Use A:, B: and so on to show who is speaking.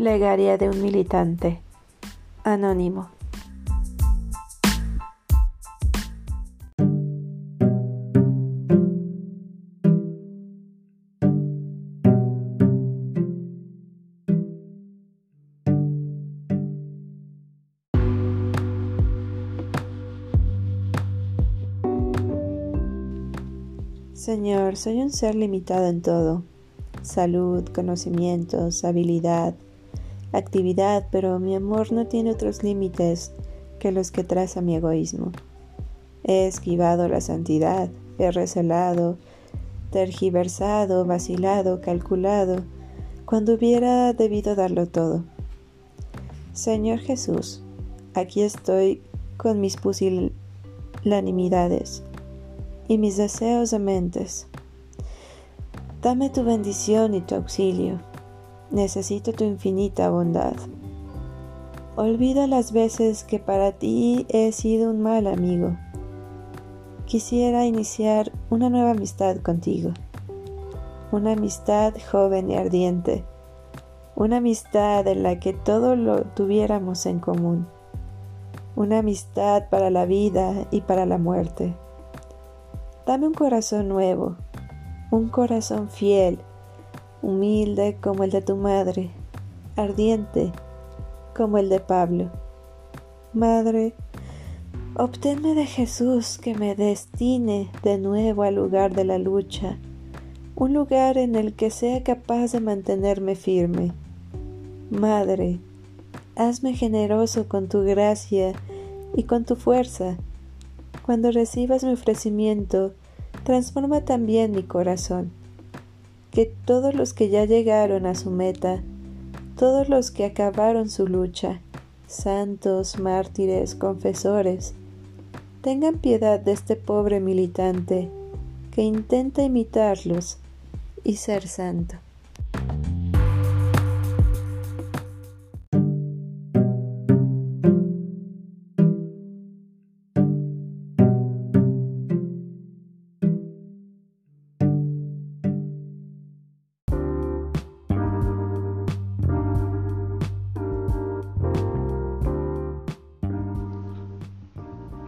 A: Plegaria de un militante. Anónimo. Señor, soy un ser limitado en todo. Salud, conocimientos, habilidad, actividad, pero mi amor no tiene otros límites que los que traza mi egoísmo. He esquivado la santidad, he recelado, tergiversado, vacilado, calculado, cuando hubiera debido darlo todo. Señor Jesús, aquí estoy con mis pusilanimidades y mis deseos de mentes. Dame tu bendición y tu auxilio necesito tu infinita bondad. Olvida las veces que para ti he sido un mal amigo. Quisiera iniciar una nueva amistad contigo, una amistad joven y ardiente, una amistad en la que todo lo tuviéramos en común, una amistad para la vida y para la muerte. Dame un corazón nuevo, un corazón fiel, humilde como el de tu madre, ardiente como el de Pablo. Madre, obténme de Jesús que me destine de nuevo al lugar de la lucha, un lugar en el que sea capaz de mantenerme firme. Madre, hazme generoso con tu gracia y con tu fuerza. Cuando recibas mi ofrecimiento, transforma también mi corazón que todos los que ya llegaron a su meta, todos los que acabaron su lucha, santos, mártires, confesores, tengan piedad de este pobre militante que intenta imitarlos y ser santo.